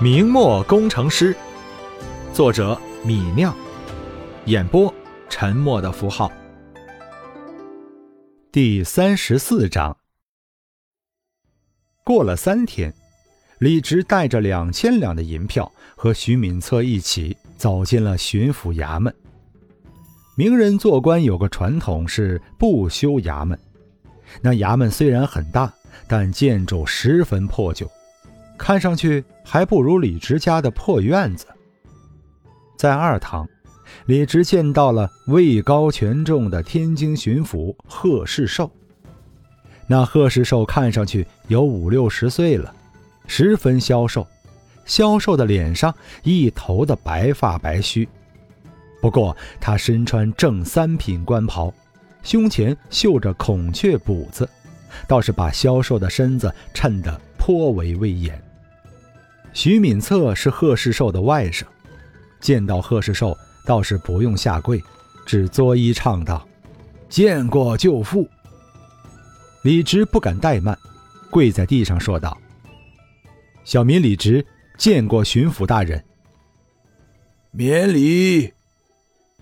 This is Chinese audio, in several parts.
明末工程师，作者米酿，演播沉默的符号。第三十四章。过了三天，李直带着两千两的银票和徐敏策一起走进了巡抚衙门。名人做官有个传统是不修衙门，那衙门虽然很大，但建筑十分破旧。看上去还不如李直家的破院子。在二堂，李直见到了位高权重的天津巡抚贺世寿。那贺世寿看上去有五六十岁了，十分消瘦，消瘦的脸上一头的白发白须。不过他身穿正三品官袍，胸前绣着孔雀补子，倒是把消瘦的身子衬得颇为威严。徐敏策是贺世寿的外甥，见到贺世寿倒是不用下跪，只作揖唱道：“见过舅父。”李直不敢怠慢，跪在地上说道：“小民李直见过巡抚大人。”免礼。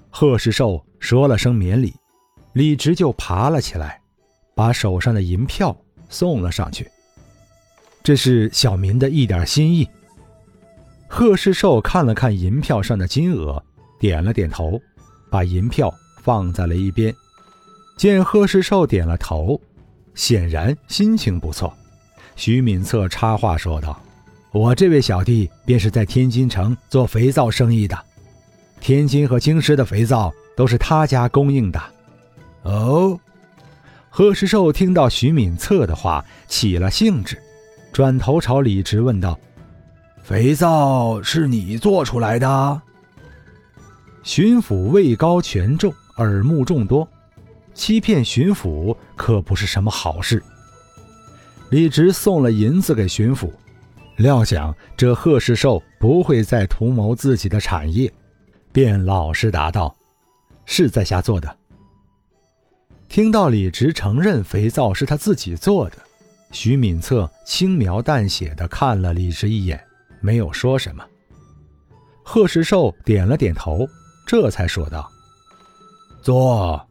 贺世寿说了声免礼，李直就爬了起来，把手上的银票送了上去。这是小民的一点心意。贺世寿看了看银票上的金额，点了点头，把银票放在了一边。见贺世寿点了头，显然心情不错。徐敏策插话说道：“我这位小弟便是在天津城做肥皂生意的，天津和京师的肥皂都是他家供应的。”哦，贺世寿听到徐敏策的话，起了兴致，转头朝李直问道。肥皂是你做出来的？巡抚位高权重，耳目众多，欺骗巡抚可不是什么好事。李直送了银子给巡抚，料想这贺世寿不会再图谋自己的产业，便老实答道：“是在下做的。”听到李直承认肥皂是他自己做的，徐敏策轻描淡写的看了李直一眼。没有说什么。贺世寿点了点头，这才说道：“坐。”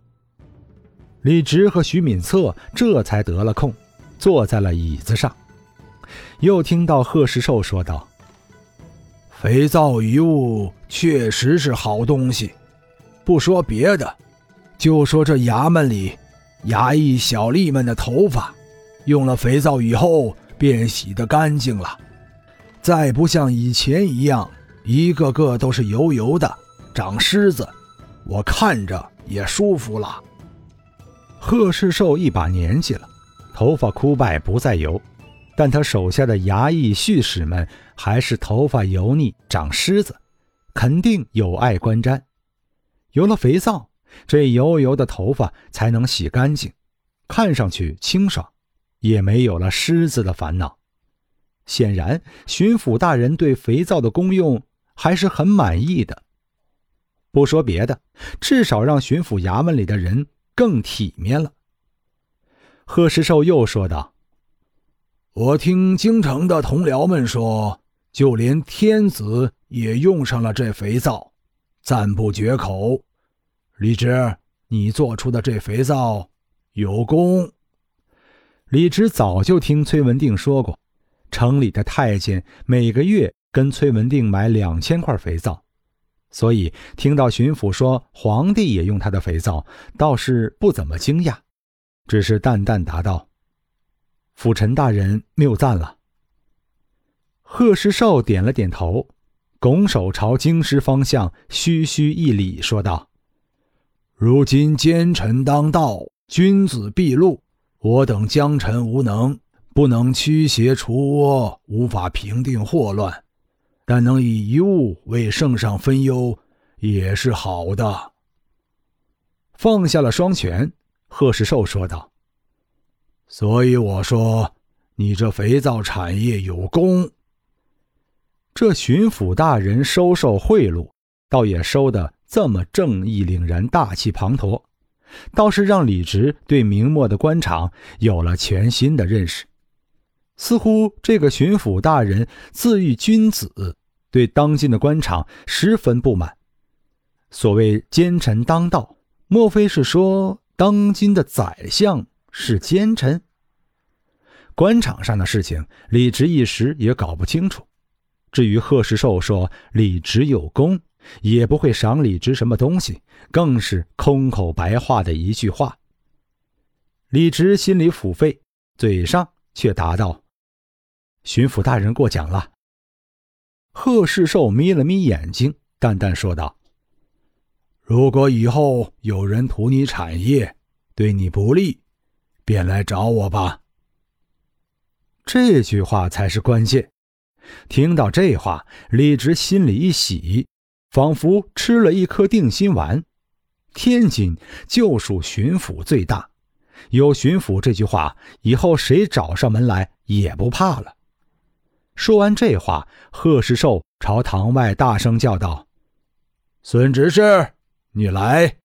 李直和徐敏策这才得了空，坐在了椅子上。又听到贺世寿说道：“肥皂一物确实是好东西，不说别的，就说这衙门里衙役小吏们的头发，用了肥皂以后便洗得干净了。”再不像以前一样，一个个都是油油的，长虱子，我看着也舒服了。贺世寿一把年纪了，头发枯败不再油，但他手下的衙役婿使们还是头发油腻，长虱子，肯定有碍观瞻。有了肥皂，这油油的头发才能洗干净，看上去清爽，也没有了虱子的烦恼。显然，巡抚大人对肥皂的功用还是很满意的。不说别的，至少让巡抚衙门里的人更体面了。贺世寿又说道：“我听京城的同僚们说，就连天子也用上了这肥皂，赞不绝口。李直，你做出的这肥皂有功。”李直早就听崔文定说过。城里的太监每个月跟崔文定买两千块肥皂，所以听到巡抚说皇帝也用他的肥皂，倒是不怎么惊讶，只是淡淡答道：“辅臣大人谬赞了。”贺世寿点了点头，拱手朝京师方向虚虚一礼，说道：“如今奸臣当道，君子必露，我等将臣无能。”不能驱邪除恶，无法平定祸乱，但能以一物为圣上分忧，也是好的。放下了双拳，贺世寿说道：“所以我说，你这肥皂产业有功。这巡抚大人收受贿赂，倒也收的这么正义凛然、大气磅礴，倒是让李直对明末的官场有了全新的认识。”似乎这个巡抚大人自喻君子，对当今的官场十分不满。所谓奸臣当道，莫非是说当今的宰相是奸臣？官场上的事情，李直一时也搞不清楚。至于贺世寿说李直有功，也不会赏李直什么东西，更是空口白话的一句话。李直心里腹诽，嘴上却答道：“巡抚大人过奖了。”贺世寿眯了眯眼睛，淡淡说道：“如果以后有人图你产业，对你不利，便来找我吧。”这句话才是关键。听到这话，李直心里一喜，仿佛吃了一颗定心丸。天津就属巡抚最大，有巡抚这句话，以后谁找上门来也不怕了。说完这话，贺世寿朝堂外大声叫道：“孙执事，你来！”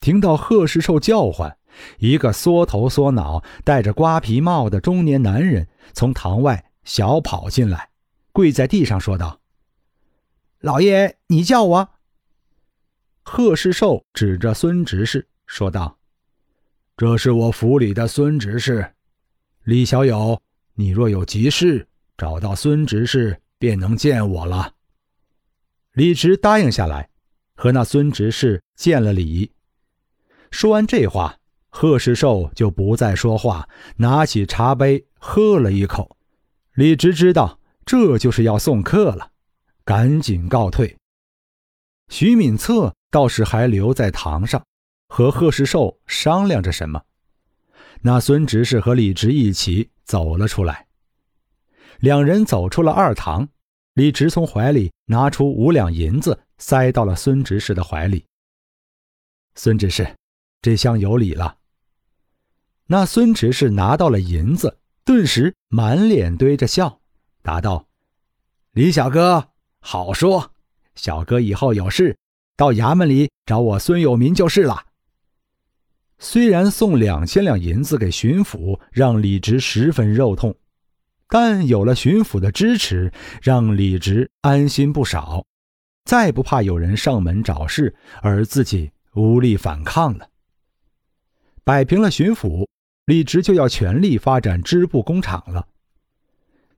听到贺世寿叫唤。一个缩头缩脑、戴着瓜皮帽的中年男人从堂外小跑进来，跪在地上说道：“老爷，你叫我。”贺世寿指着孙执事说道：“这是我府里的孙执事，李小友，你若有急事，找到孙执事便能见我了。”李直答应下来，和那孙执事见了礼。说完这话。贺世寿就不再说话，拿起茶杯喝了一口。李直知道这就是要送客了，赶紧告退。徐敏策倒是还留在堂上，和贺世寿商量着什么。那孙执事和李直一起走了出来。两人走出了二堂，李直从怀里拿出五两银子，塞到了孙执事的怀里。孙执事，这厢有礼了。那孙执事拿到了银子，顿时满脸堆着笑，答道：“李小哥，好说。小哥以后有事，到衙门里找我孙有民就是了。”虽然送两千两银子给巡抚，让李直十分肉痛，但有了巡抚的支持，让李直安心不少，再不怕有人上门找事，而自己无力反抗了。摆平了巡抚。李直就要全力发展织布工厂了。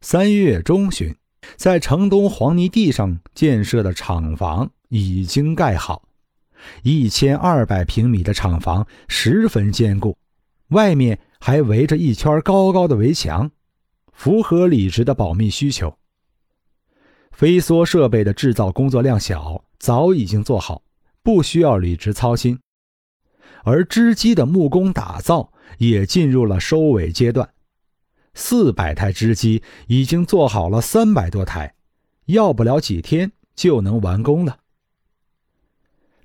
三月中旬，在城东黄泥地上建设的厂房已经盖好，一千二百平米的厂房十分坚固，外面还围着一圈高高的围墙，符合李直的保密需求。飞梭设备的制造工作量小，早已经做好，不需要李直操心。而织机的木工打造。也进入了收尾阶段，四百台织机已经做好了三百多台，要不了几天就能完工了。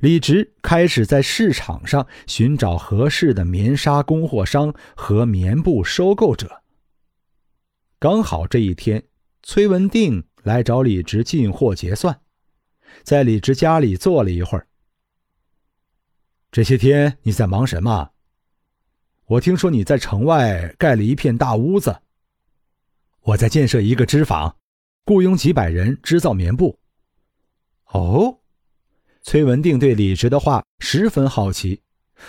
李直开始在市场上寻找合适的棉纱供货商和棉布收购者。刚好这一天，崔文定来找李直进货结算，在李直家里坐了一会儿。这些天你在忙什么？我听说你在城外盖了一片大屋子，我在建设一个织坊，雇佣几百人织造棉布。哦，崔文定对李直的话十分好奇，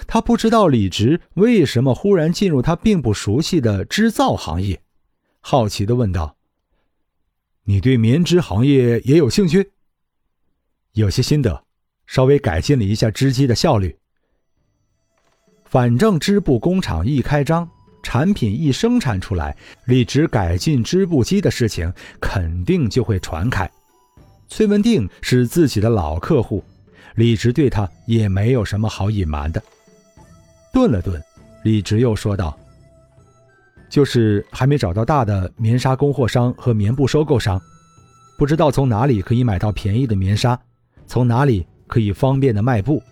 他不知道李直为什么忽然进入他并不熟悉的织造行业，好奇的问道：“你对棉织行业也有兴趣？有些心得，稍微改进了一下织机的效率。”反正织布工厂一开张，产品一生产出来，李直改进织布机的事情肯定就会传开。崔文定是自己的老客户，李直对他也没有什么好隐瞒的。顿了顿，李直又说道：“就是还没找到大的棉纱供货商和棉布收购商，不知道从哪里可以买到便宜的棉纱，从哪里可以方便的卖布。”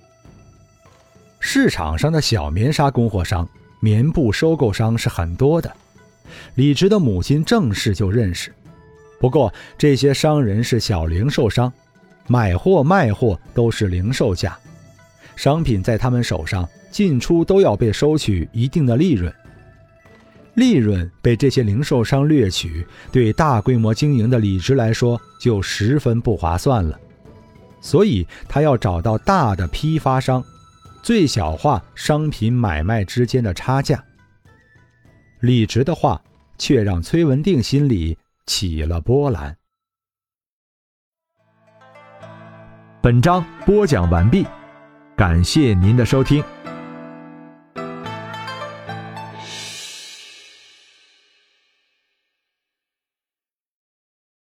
市场上的小棉纱供货商、棉布收购商是很多的，李直的母亲郑氏就认识。不过这些商人是小零售商，买货卖货都是零售价，商品在他们手上进出都要被收取一定的利润。利润被这些零售商掠取，对大规模经营的李直来说就十分不划算了。所以他要找到大的批发商，最小化商品买卖之间的差价。李直的话却让崔文定心里起了波澜。本章播讲完毕，感谢您的收听。